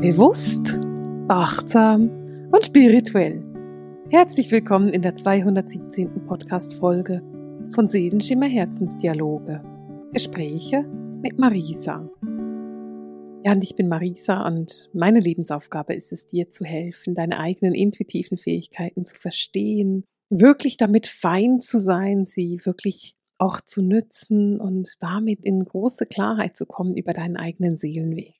Bewusst, achtsam und spirituell. Herzlich willkommen in der 217. Podcast-Folge von Seelenschimmer Herzensdialoge. Gespräche mit Marisa. Ja, und ich bin Marisa und meine Lebensaufgabe ist es, dir zu helfen, deine eigenen intuitiven Fähigkeiten zu verstehen, wirklich damit fein zu sein, sie wirklich auch zu nützen und damit in große Klarheit zu kommen über deinen eigenen Seelenweg.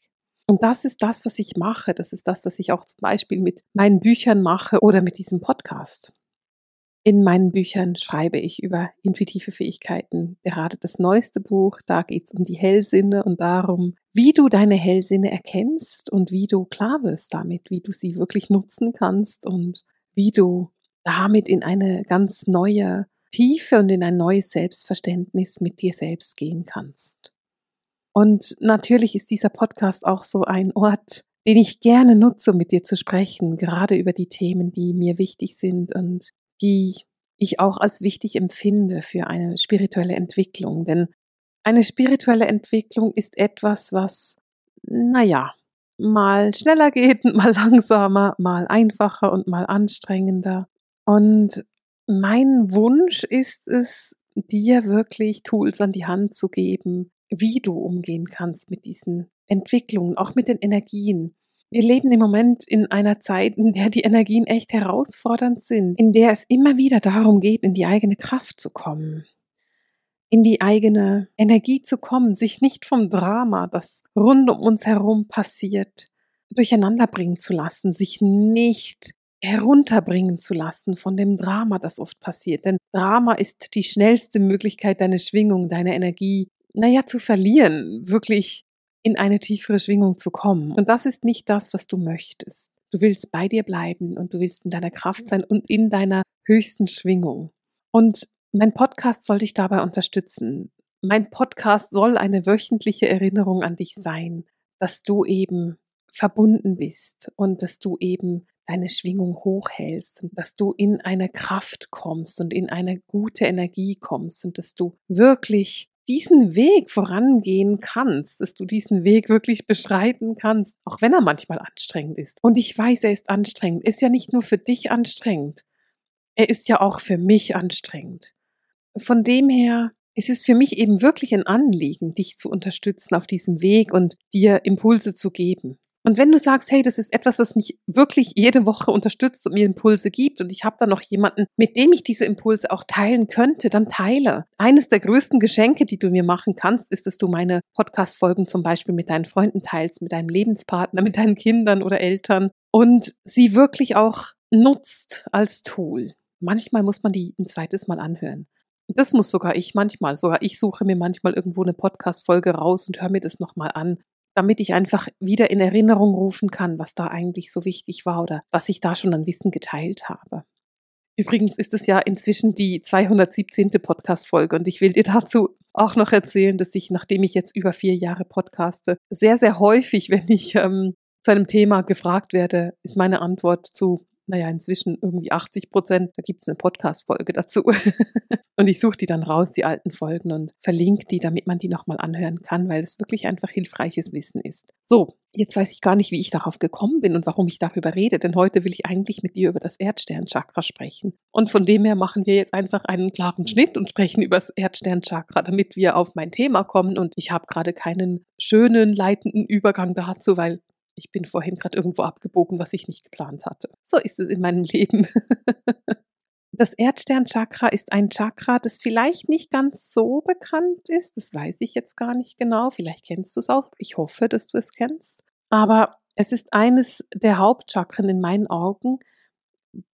Und das ist das, was ich mache. Das ist das, was ich auch zum Beispiel mit meinen Büchern mache oder mit diesem Podcast. In meinen Büchern schreibe ich über intuitive Fähigkeiten. Gerade das neueste Buch, da geht es um die Hellsinne und darum, wie du deine Hellsinne erkennst und wie du klar wirst damit, wie du sie wirklich nutzen kannst und wie du damit in eine ganz neue Tiefe und in ein neues Selbstverständnis mit dir selbst gehen kannst. Und natürlich ist dieser Podcast auch so ein Ort, den ich gerne nutze, um mit dir zu sprechen, gerade über die Themen, die mir wichtig sind und die ich auch als wichtig empfinde für eine spirituelle Entwicklung. Denn eine spirituelle Entwicklung ist etwas, was, naja, mal schneller geht, mal langsamer, mal einfacher und mal anstrengender. Und mein Wunsch ist es, dir wirklich Tools an die Hand zu geben, wie du umgehen kannst mit diesen Entwicklungen, auch mit den Energien. Wir leben im Moment in einer Zeit, in der die Energien echt herausfordernd sind, in der es immer wieder darum geht, in die eigene Kraft zu kommen, in die eigene Energie zu kommen, sich nicht vom Drama, das rund um uns herum passiert, durcheinander bringen zu lassen, sich nicht herunterbringen zu lassen von dem Drama, das oft passiert. Denn Drama ist die schnellste Möglichkeit, deine Schwingung, deine Energie, naja, zu verlieren, wirklich in eine tiefere Schwingung zu kommen. Und das ist nicht das, was du möchtest. Du willst bei dir bleiben und du willst in deiner Kraft sein und in deiner höchsten Schwingung. Und mein Podcast soll dich dabei unterstützen. Mein Podcast soll eine wöchentliche Erinnerung an dich sein, dass du eben verbunden bist und dass du eben deine Schwingung hochhältst und dass du in eine Kraft kommst und in eine gute Energie kommst und dass du wirklich diesen Weg vorangehen kannst, dass du diesen Weg wirklich beschreiten kannst, auch wenn er manchmal anstrengend ist. Und ich weiß, er ist anstrengend. Ist ja nicht nur für dich anstrengend. Er ist ja auch für mich anstrengend. Von dem her ist es für mich eben wirklich ein Anliegen, dich zu unterstützen auf diesem Weg und dir Impulse zu geben. Und wenn du sagst, hey, das ist etwas, was mich wirklich jede Woche unterstützt und mir Impulse gibt und ich habe da noch jemanden, mit dem ich diese Impulse auch teilen könnte, dann teile. Eines der größten Geschenke, die du mir machen kannst, ist, dass du meine Podcast-Folgen zum Beispiel mit deinen Freunden teilst, mit deinem Lebenspartner, mit deinen Kindern oder Eltern und sie wirklich auch nutzt als Tool. Manchmal muss man die ein zweites Mal anhören. Das muss sogar ich manchmal. Sogar ich suche mir manchmal irgendwo eine Podcast-Folge raus und höre mir das nochmal an, damit ich einfach wieder in Erinnerung rufen kann, was da eigentlich so wichtig war oder was ich da schon an Wissen geteilt habe. Übrigens ist es ja inzwischen die 217. Podcast-Folge und ich will dir dazu auch noch erzählen, dass ich, nachdem ich jetzt über vier Jahre podcaste, sehr, sehr häufig, wenn ich ähm, zu einem Thema gefragt werde, ist meine Antwort zu naja, inzwischen irgendwie 80 Prozent. Da gibt es eine Podcast-Folge dazu. und ich suche die dann raus, die alten Folgen, und verlinke die, damit man die nochmal anhören kann, weil es wirklich einfach hilfreiches Wissen ist. So, jetzt weiß ich gar nicht, wie ich darauf gekommen bin und warum ich darüber rede, denn heute will ich eigentlich mit dir über das Erdsternchakra sprechen. Und von dem her machen wir jetzt einfach einen klaren Schnitt und sprechen über das Erdsternchakra, damit wir auf mein Thema kommen. Und ich habe gerade keinen schönen leitenden Übergang dazu, weil ich bin vorhin gerade irgendwo abgebogen, was ich nicht geplant hatte. So ist es in meinem Leben. Das Erdsternchakra ist ein Chakra, das vielleicht nicht ganz so bekannt ist. Das weiß ich jetzt gar nicht genau. Vielleicht kennst du es auch. Ich hoffe, dass du es kennst. Aber es ist eines der Hauptchakren in meinen Augen,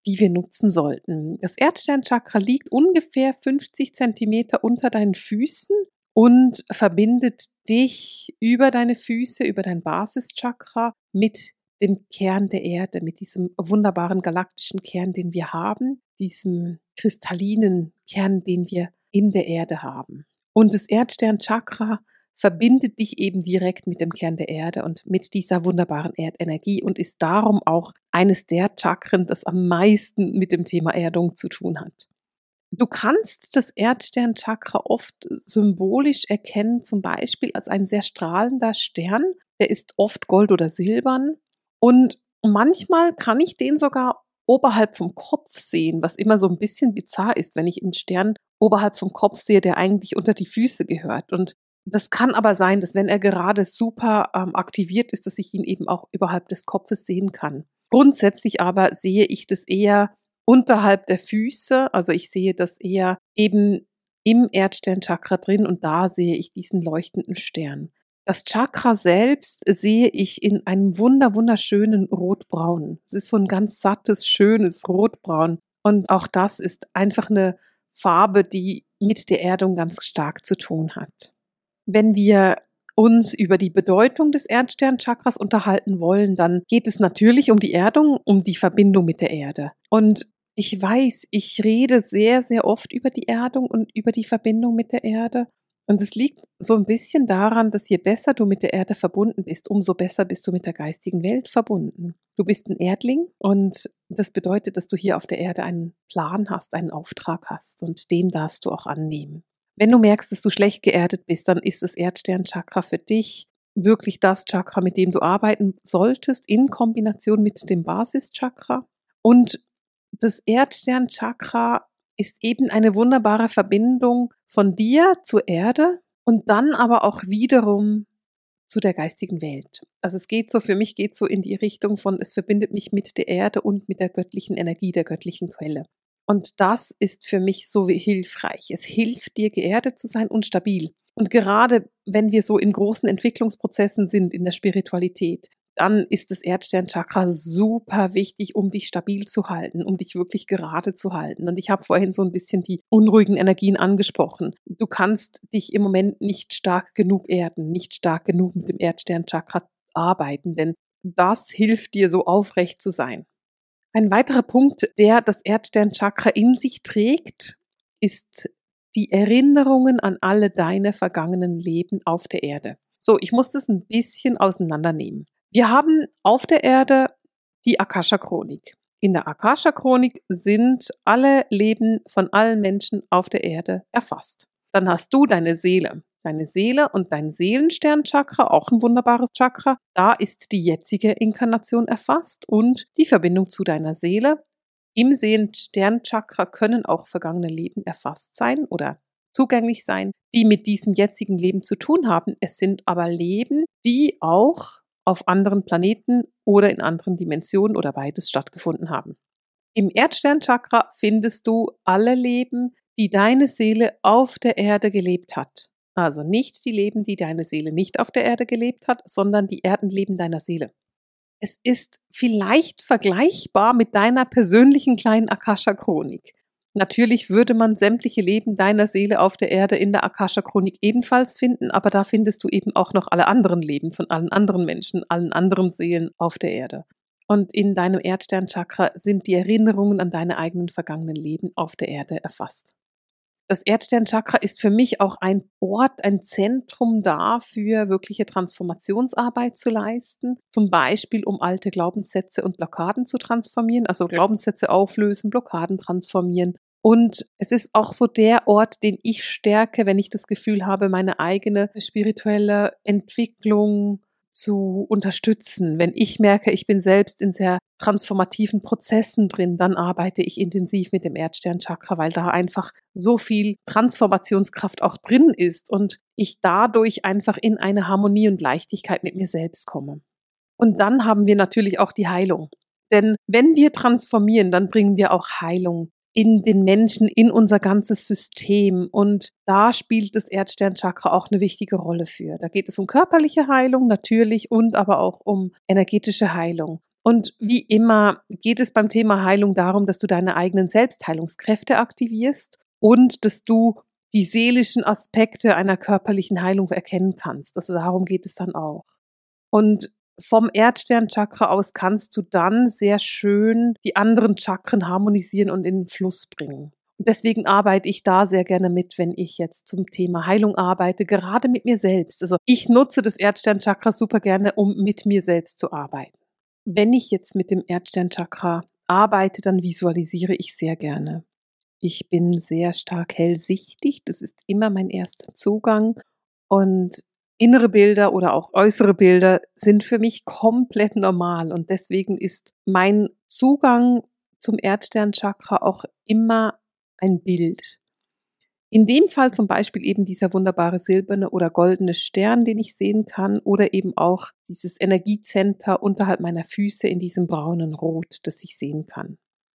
die wir nutzen sollten. Das Erdsternchakra liegt ungefähr 50 Zentimeter unter deinen Füßen und verbindet dich über deine Füße, über dein Basischakra mit dem Kern der Erde, mit diesem wunderbaren galaktischen Kern, den wir haben, diesem kristallinen Kern, den wir in der Erde haben. Und das Erdsternchakra verbindet dich eben direkt mit dem Kern der Erde und mit dieser wunderbaren Erdenergie und ist darum auch eines der Chakren, das am meisten mit dem Thema Erdung zu tun hat. Du kannst das Erdsternchakra oft symbolisch erkennen, zum Beispiel als ein sehr strahlender Stern. Der ist oft gold oder silbern. Und manchmal kann ich den sogar oberhalb vom Kopf sehen, was immer so ein bisschen bizarr ist, wenn ich einen Stern oberhalb vom Kopf sehe, der eigentlich unter die Füße gehört. Und das kann aber sein, dass wenn er gerade super ähm, aktiviert ist, dass ich ihn eben auch überhalb des Kopfes sehen kann. Grundsätzlich aber sehe ich das eher unterhalb der Füße, also ich sehe das eher eben im Erdsternchakra drin und da sehe ich diesen leuchtenden Stern. Das Chakra selbst sehe ich in einem wunder wunderschönen Rotbraun. Es ist so ein ganz sattes, schönes Rotbraun und auch das ist einfach eine Farbe, die mit der Erdung ganz stark zu tun hat. Wenn wir uns über die Bedeutung des Erdsternchakras unterhalten wollen, dann geht es natürlich um die Erdung, um die Verbindung mit der Erde. Und ich weiß, ich rede sehr, sehr oft über die Erdung und über die Verbindung mit der Erde. Und es liegt so ein bisschen daran, dass je besser du mit der Erde verbunden bist, umso besser bist du mit der geistigen Welt verbunden. Du bist ein Erdling und das bedeutet, dass du hier auf der Erde einen Plan hast, einen Auftrag hast und den darfst du auch annehmen. Wenn du merkst, dass du schlecht geerdet bist, dann ist das Erdsternchakra für dich wirklich das Chakra, mit dem du arbeiten solltest, in Kombination mit dem Basischakra. Und das Erdsternchakra ist eben eine wunderbare Verbindung von dir zur Erde und dann aber auch wiederum zu der geistigen Welt. Also es geht so, für mich geht so in die Richtung von, es verbindet mich mit der Erde und mit der göttlichen Energie, der göttlichen Quelle. Und das ist für mich so hilfreich. Es hilft dir, geerdet zu sein und stabil. Und gerade wenn wir so in großen Entwicklungsprozessen sind in der Spiritualität, dann ist das Erdsternchakra super wichtig, um dich stabil zu halten, um dich wirklich gerade zu halten. Und ich habe vorhin so ein bisschen die unruhigen Energien angesprochen. Du kannst dich im Moment nicht stark genug erden, nicht stark genug mit dem Erdsternchakra arbeiten, denn das hilft dir, so aufrecht zu sein. Ein weiterer Punkt, der das Erdsternchakra in sich trägt, ist die Erinnerungen an alle deine vergangenen Leben auf der Erde. So, ich muss das ein bisschen auseinandernehmen. Wir haben auf der Erde die Akasha-Chronik. In der Akasha-Chronik sind alle Leben von allen Menschen auf der Erde erfasst. Dann hast du deine Seele deine Seele und dein Seelensternchakra, auch ein wunderbares Chakra. Da ist die jetzige Inkarnation erfasst und die Verbindung zu deiner Seele. Im Seelensternchakra können auch vergangene Leben erfasst sein oder zugänglich sein, die mit diesem jetzigen Leben zu tun haben. Es sind aber Leben, die auch auf anderen Planeten oder in anderen Dimensionen oder beides stattgefunden haben. Im Erdsternchakra findest du alle Leben, die deine Seele auf der Erde gelebt hat. Also nicht die Leben, die deine Seele nicht auf der Erde gelebt hat, sondern die Erdenleben deiner Seele. Es ist vielleicht vergleichbar mit deiner persönlichen kleinen Akasha-Chronik. Natürlich würde man sämtliche Leben deiner Seele auf der Erde in der Akasha-Chronik ebenfalls finden, aber da findest du eben auch noch alle anderen Leben von allen anderen Menschen, allen anderen Seelen auf der Erde. Und in deinem Erdsternchakra sind die Erinnerungen an deine eigenen vergangenen Leben auf der Erde erfasst. Das Erdsternchakra ist für mich auch ein Ort, ein Zentrum dafür, wirkliche Transformationsarbeit zu leisten. Zum Beispiel, um alte Glaubenssätze und Blockaden zu transformieren, also Glaubenssätze auflösen, Blockaden transformieren. Und es ist auch so der Ort, den ich stärke, wenn ich das Gefühl habe, meine eigene spirituelle Entwicklung zu unterstützen. Wenn ich merke, ich bin selbst in sehr transformativen Prozessen drin, dann arbeite ich intensiv mit dem Erdsternchakra, weil da einfach so viel Transformationskraft auch drin ist und ich dadurch einfach in eine Harmonie und Leichtigkeit mit mir selbst komme. Und dann haben wir natürlich auch die Heilung. Denn wenn wir transformieren, dann bringen wir auch Heilung in den Menschen, in unser ganzes System. Und da spielt das Erdsternchakra auch eine wichtige Rolle für. Da geht es um körperliche Heilung natürlich und aber auch um energetische Heilung. Und wie immer geht es beim Thema Heilung darum, dass du deine eigenen Selbstheilungskräfte aktivierst und dass du die seelischen Aspekte einer körperlichen Heilung erkennen kannst. Also darum geht es dann auch. Und vom Erdsternchakra aus kannst du dann sehr schön die anderen Chakren harmonisieren und in den Fluss bringen. Und deswegen arbeite ich da sehr gerne mit, wenn ich jetzt zum Thema Heilung arbeite, gerade mit mir selbst. Also ich nutze das Erdsternchakra super gerne, um mit mir selbst zu arbeiten. Wenn ich jetzt mit dem Erdsternchakra arbeite, dann visualisiere ich sehr gerne. Ich bin sehr stark hellsichtig, das ist immer mein erster Zugang und innere Bilder oder auch äußere Bilder sind für mich komplett normal und deswegen ist mein Zugang zum Erdsternchakra auch immer ein Bild. In dem Fall zum Beispiel eben dieser wunderbare silberne oder goldene Stern, den ich sehen kann, oder eben auch dieses Energiecenter unterhalb meiner Füße in diesem braunen Rot, das ich sehen kann.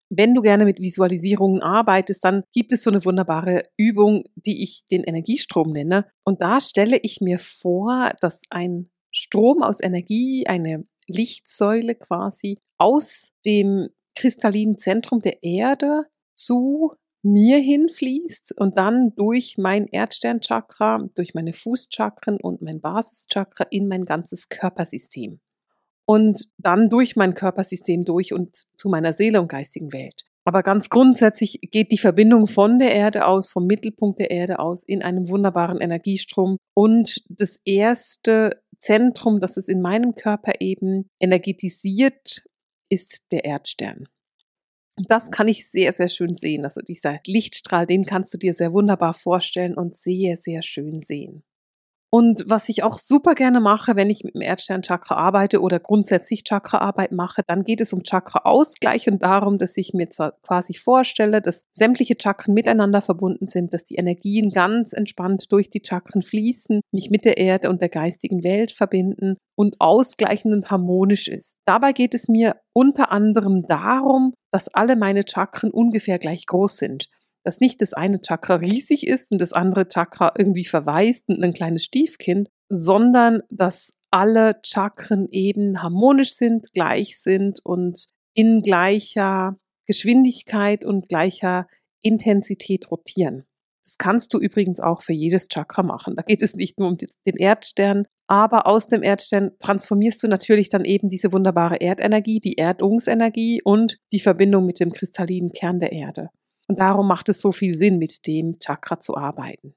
Wenn du gerne mit Visualisierungen arbeitest, dann gibt es so eine wunderbare Übung, die ich den Energiestrom nenne. Und da stelle ich mir vor, dass ein Strom aus Energie, eine Lichtsäule quasi, aus dem kristallinen Zentrum der Erde zu mir hinfließt und dann durch mein Erdsternchakra, durch meine Fußchakren und mein Basischakra in mein ganzes Körpersystem und dann durch mein Körpersystem durch und zu meiner Seele und geistigen Welt. Aber ganz grundsätzlich geht die Verbindung von der Erde aus, vom Mittelpunkt der Erde aus, in einem wunderbaren Energiestrom. Und das erste Zentrum, das es in meinem Körper eben energetisiert, ist der Erdstern. Und das kann ich sehr, sehr schön sehen. Also dieser Lichtstrahl, den kannst du dir sehr wunderbar vorstellen und sehr, sehr schön sehen. Und was ich auch super gerne mache, wenn ich mit dem Erdsternchakra arbeite oder grundsätzlich Chakraarbeit mache, dann geht es um Chakra-Ausgleich und darum, dass ich mir zwar quasi vorstelle, dass sämtliche Chakren miteinander verbunden sind, dass die Energien ganz entspannt durch die Chakren fließen, mich mit der Erde und der geistigen Welt verbinden und ausgleichend und harmonisch ist. Dabei geht es mir unter anderem darum, dass alle meine Chakren ungefähr gleich groß sind dass nicht das eine Chakra riesig ist und das andere Chakra irgendwie verwaist und ein kleines Stiefkind, sondern dass alle Chakren eben harmonisch sind, gleich sind und in gleicher Geschwindigkeit und gleicher Intensität rotieren. Das kannst du übrigens auch für jedes Chakra machen. Da geht es nicht nur um den Erdstern, aber aus dem Erdstern transformierst du natürlich dann eben diese wunderbare Erdenergie, die Erdungsenergie und die Verbindung mit dem kristallinen Kern der Erde. Und darum macht es so viel Sinn, mit dem Chakra zu arbeiten.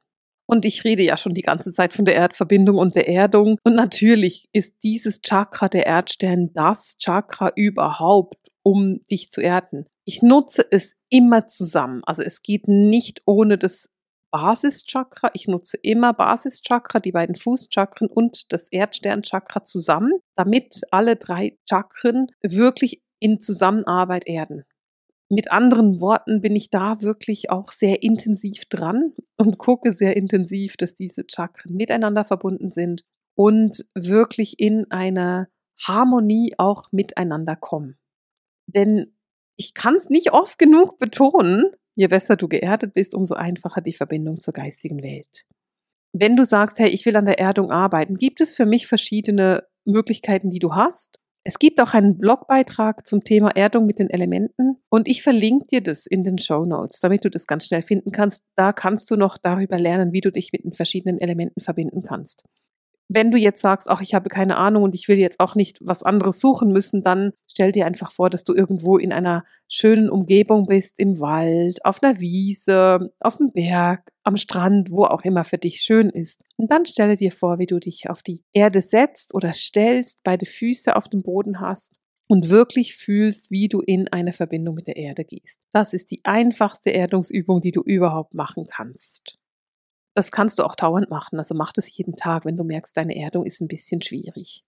Und ich rede ja schon die ganze Zeit von der Erdverbindung und der Erdung. Und natürlich ist dieses Chakra, der Erdstern, das Chakra überhaupt, um dich zu erden. Ich nutze es immer zusammen. Also es geht nicht ohne das Basischakra. Ich nutze immer Basischakra, die beiden Fußchakren und das Erdsternchakra zusammen, damit alle drei Chakren wirklich in Zusammenarbeit erden. Mit anderen Worten bin ich da wirklich auch sehr intensiv dran und gucke sehr intensiv, dass diese Chakren miteinander verbunden sind und wirklich in einer Harmonie auch miteinander kommen. Denn ich kann es nicht oft genug betonen, je besser du geerdet bist, umso einfacher die Verbindung zur geistigen Welt. Wenn du sagst, hey, ich will an der Erdung arbeiten, gibt es für mich verschiedene Möglichkeiten, die du hast. Es gibt auch einen Blogbeitrag zum Thema Erdung mit den Elementen und ich verlinke dir das in den Show Notes, damit du das ganz schnell finden kannst. Da kannst du noch darüber lernen, wie du dich mit den verschiedenen Elementen verbinden kannst wenn du jetzt sagst, ach, ich habe keine Ahnung und ich will jetzt auch nicht was anderes suchen müssen, dann stell dir einfach vor, dass du irgendwo in einer schönen Umgebung bist, im Wald, auf einer Wiese, auf dem Berg, am Strand, wo auch immer für dich schön ist. Und dann stelle dir vor, wie du dich auf die Erde setzt oder stellst, beide Füße auf dem Boden hast und wirklich fühlst, wie du in eine Verbindung mit der Erde gehst. Das ist die einfachste Erdungsübung, die du überhaupt machen kannst. Das kannst du auch dauernd machen. Also mach das jeden Tag, wenn du merkst, deine Erdung ist ein bisschen schwierig.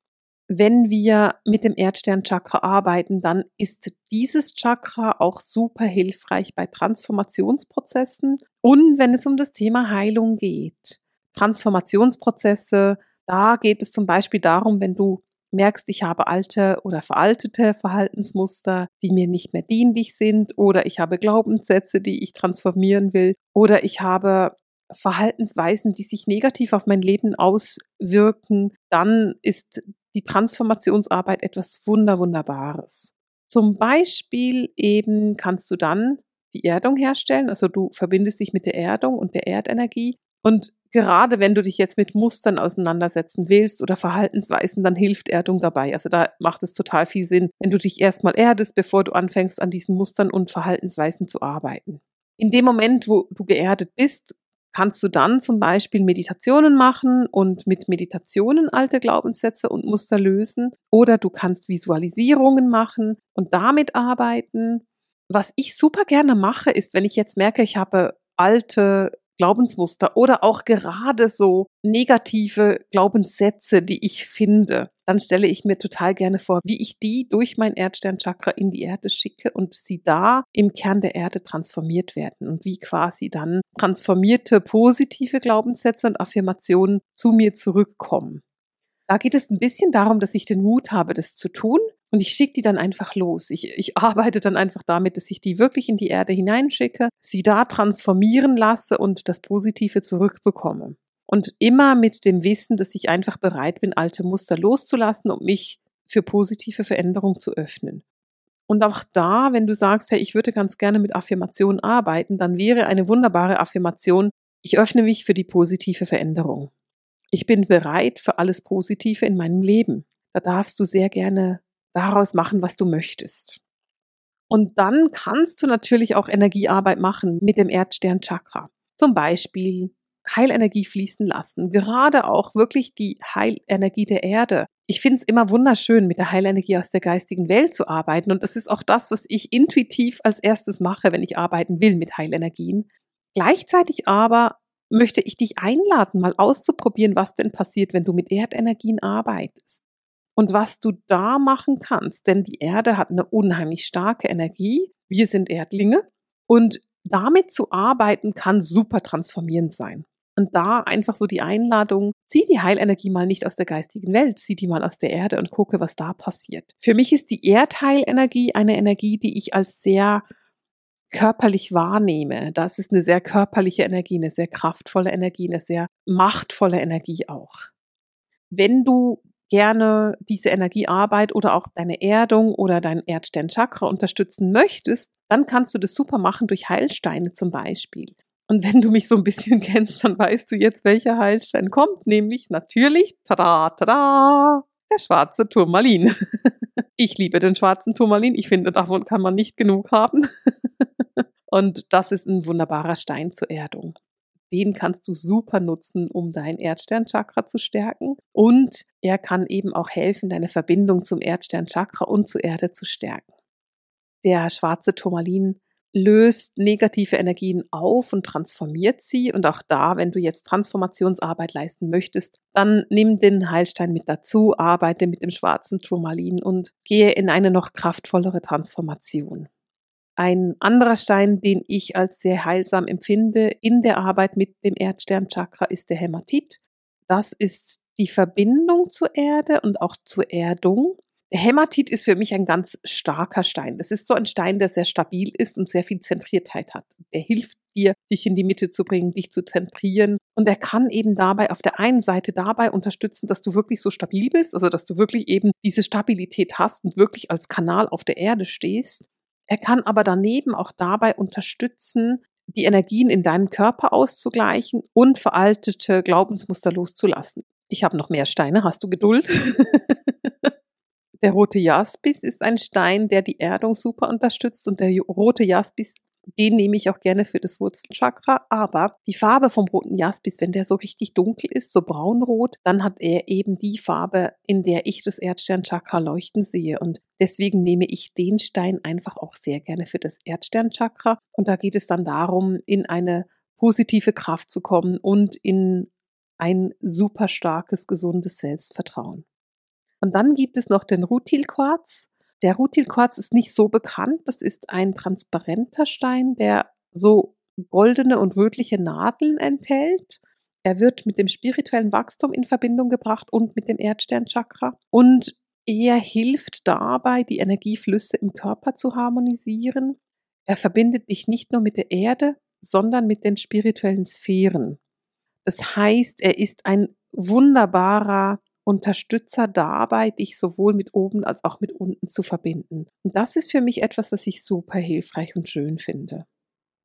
Wenn wir mit dem Erdsternchakra arbeiten, dann ist dieses Chakra auch super hilfreich bei Transformationsprozessen und wenn es um das Thema Heilung geht. Transformationsprozesse, da geht es zum Beispiel darum, wenn du merkst, ich habe alte oder veraltete Verhaltensmuster, die mir nicht mehr dienlich sind, oder ich habe Glaubenssätze, die ich transformieren will, oder ich habe Verhaltensweisen, die sich negativ auf mein Leben auswirken, dann ist die Transformationsarbeit etwas Wunder, Wunderbares. Zum Beispiel eben kannst du dann die Erdung herstellen, also du verbindest dich mit der Erdung und der Erdenergie und gerade wenn du dich jetzt mit Mustern auseinandersetzen willst oder Verhaltensweisen, dann hilft Erdung dabei. Also da macht es total viel Sinn, wenn du dich erstmal erdest, bevor du anfängst, an diesen Mustern und Verhaltensweisen zu arbeiten. In dem Moment, wo du geerdet bist, kannst du dann zum Beispiel Meditationen machen und mit Meditationen alte Glaubenssätze und Muster lösen. Oder du kannst Visualisierungen machen und damit arbeiten. Was ich super gerne mache, ist, wenn ich jetzt merke, ich habe alte Glaubensmuster oder auch gerade so negative Glaubenssätze, die ich finde, dann stelle ich mir total gerne vor, wie ich die durch mein Erdsternchakra in die Erde schicke und sie da im Kern der Erde transformiert werden und wie quasi dann transformierte positive Glaubenssätze und Affirmationen zu mir zurückkommen. Da geht es ein bisschen darum, dass ich den Mut habe, das zu tun, und ich schicke die dann einfach los. Ich, ich arbeite dann einfach damit, dass ich die wirklich in die Erde hineinschicke, sie da transformieren lasse und das Positive zurückbekomme. Und immer mit dem Wissen, dass ich einfach bereit bin, alte Muster loszulassen und mich für positive Veränderung zu öffnen. Und auch da, wenn du sagst, hey, ich würde ganz gerne mit Affirmationen arbeiten, dann wäre eine wunderbare Affirmation, ich öffne mich für die positive Veränderung. Ich bin bereit für alles Positive in meinem Leben. Da darfst du sehr gerne daraus machen, was du möchtest. Und dann kannst du natürlich auch Energiearbeit machen mit dem Erdsternchakra. Zum Beispiel Heilenergie fließen lassen. Gerade auch wirklich die Heilenergie der Erde. Ich finde es immer wunderschön, mit der Heilenergie aus der geistigen Welt zu arbeiten. Und das ist auch das, was ich intuitiv als erstes mache, wenn ich arbeiten will mit Heilenergien. Gleichzeitig aber möchte ich dich einladen, mal auszuprobieren, was denn passiert, wenn du mit Erdenergien arbeitest und was du da machen kannst. Denn die Erde hat eine unheimlich starke Energie. Wir sind Erdlinge. Und damit zu arbeiten kann super transformierend sein. Und da einfach so die Einladung, zieh die Heilenergie mal nicht aus der geistigen Welt, zieh die mal aus der Erde und gucke, was da passiert. Für mich ist die Erdheilenergie eine Energie, die ich als sehr körperlich wahrnehme. Das ist eine sehr körperliche Energie, eine sehr kraftvolle Energie, eine sehr machtvolle Energie auch. Wenn du gerne diese Energiearbeit oder auch deine Erdung oder dein Erdsternchakra unterstützen möchtest, dann kannst du das super machen durch Heilsteine zum Beispiel. Und wenn du mich so ein bisschen kennst, dann weißt du jetzt, welcher Heilstein kommt, nämlich natürlich, tada, tada, der schwarze Turmalin. Ich liebe den schwarzen Turmalin. Ich finde, davon kann man nicht genug haben. Und das ist ein wunderbarer Stein zur Erdung den kannst du super nutzen, um dein Erdsternchakra zu stärken. Und er kann eben auch helfen, deine Verbindung zum Erdsternchakra und zur Erde zu stärken. Der schwarze Turmalin löst negative Energien auf und transformiert sie. Und auch da, wenn du jetzt Transformationsarbeit leisten möchtest, dann nimm den Heilstein mit dazu, arbeite mit dem schwarzen Turmalin und gehe in eine noch kraftvollere Transformation. Ein anderer Stein, den ich als sehr heilsam empfinde in der Arbeit mit dem Erdsternchakra, ist der Hämatit. Das ist die Verbindung zur Erde und auch zur Erdung. Der Hämatit ist für mich ein ganz starker Stein. Das ist so ein Stein, der sehr stabil ist und sehr viel Zentriertheit hat. Der hilft dir, dich in die Mitte zu bringen, dich zu zentrieren. Und er kann eben dabei auf der einen Seite dabei unterstützen, dass du wirklich so stabil bist, also dass du wirklich eben diese Stabilität hast und wirklich als Kanal auf der Erde stehst. Er kann aber daneben auch dabei unterstützen, die Energien in deinem Körper auszugleichen und veraltete Glaubensmuster loszulassen. Ich habe noch mehr Steine, hast du Geduld? der rote Jaspis ist ein Stein, der die Erdung super unterstützt und der rote Jaspis den nehme ich auch gerne für das Wurzelchakra. Aber die Farbe vom roten Jaspis, wenn der so richtig dunkel ist, so braunrot, dann hat er eben die Farbe, in der ich das Erdsternchakra leuchten sehe. Und deswegen nehme ich den Stein einfach auch sehr gerne für das Erdsternchakra. Und da geht es dann darum, in eine positive Kraft zu kommen und in ein super starkes, gesundes Selbstvertrauen. Und dann gibt es noch den Rutilquarz. Der Rutilquarz ist nicht so bekannt. Das ist ein transparenter Stein, der so goldene und rötliche Nadeln enthält. Er wird mit dem spirituellen Wachstum in Verbindung gebracht und mit dem Erdsternchakra. Und er hilft dabei, die Energieflüsse im Körper zu harmonisieren. Er verbindet dich nicht nur mit der Erde, sondern mit den spirituellen Sphären. Das heißt, er ist ein wunderbarer Unterstützer dabei, dich sowohl mit oben als auch mit unten zu verbinden. Und das ist für mich etwas, was ich super hilfreich und schön finde.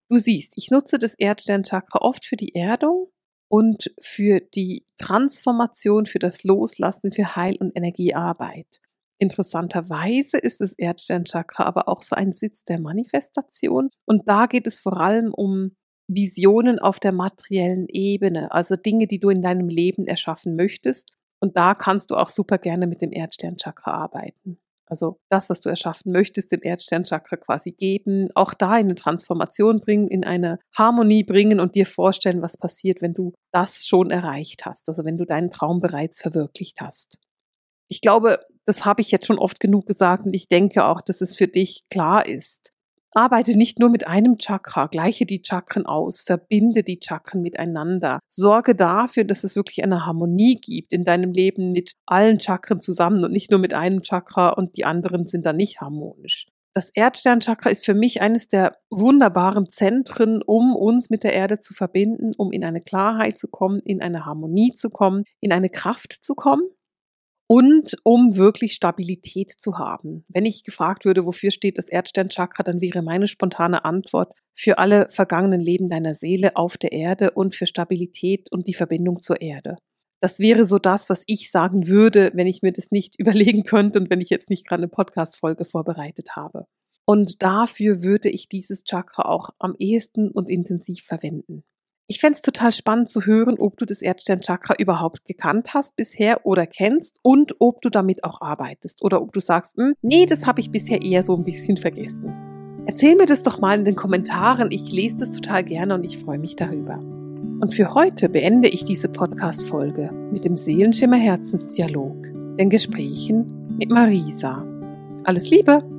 Du siehst, ich nutze das Erdsternchakra oft für die Erdung und für die Transformation, für das Loslassen, für Heil- und Energiearbeit. Interessanterweise ist das Erdsternchakra aber auch so ein Sitz der Manifestation und da geht es vor allem um Visionen auf der materiellen Ebene, also Dinge, die du in deinem Leben erschaffen möchtest und da kannst du auch super gerne mit dem Erdsternchakra arbeiten. Also das, was du erschaffen möchtest, dem Erdsternchakra quasi geben, auch da in eine Transformation bringen, in eine Harmonie bringen und dir vorstellen, was passiert, wenn du das schon erreicht hast, also wenn du deinen Traum bereits verwirklicht hast. Ich glaube, das habe ich jetzt schon oft genug gesagt und ich denke auch, dass es für dich klar ist. Arbeite nicht nur mit einem Chakra, gleiche die Chakren aus, verbinde die Chakren miteinander. Sorge dafür, dass es wirklich eine Harmonie gibt in deinem Leben mit allen Chakren zusammen und nicht nur mit einem Chakra und die anderen sind dann nicht harmonisch. Das Erdsternchakra ist für mich eines der wunderbaren Zentren, um uns mit der Erde zu verbinden, um in eine Klarheit zu kommen, in eine Harmonie zu kommen, in eine Kraft zu kommen und um wirklich Stabilität zu haben. Wenn ich gefragt würde, wofür steht das Erdsternchakra, dann wäre meine spontane Antwort für alle vergangenen Leben deiner Seele auf der Erde und für Stabilität und die Verbindung zur Erde. Das wäre so das, was ich sagen würde, wenn ich mir das nicht überlegen könnte und wenn ich jetzt nicht gerade eine Podcast-Folge vorbereitet habe. Und dafür würde ich dieses Chakra auch am ehesten und intensiv verwenden. Ich fände es total spannend zu hören, ob du das Erdsternchakra überhaupt gekannt hast bisher oder kennst und ob du damit auch arbeitest oder ob du sagst, hm, nee, das habe ich bisher eher so ein bisschen vergessen. Erzähl mir das doch mal in den Kommentaren. Ich lese das total gerne und ich freue mich darüber. Und für heute beende ich diese Podcast-Folge mit dem Seelenschimmer Herzensdialog, den Gesprächen mit Marisa. Alles Liebe!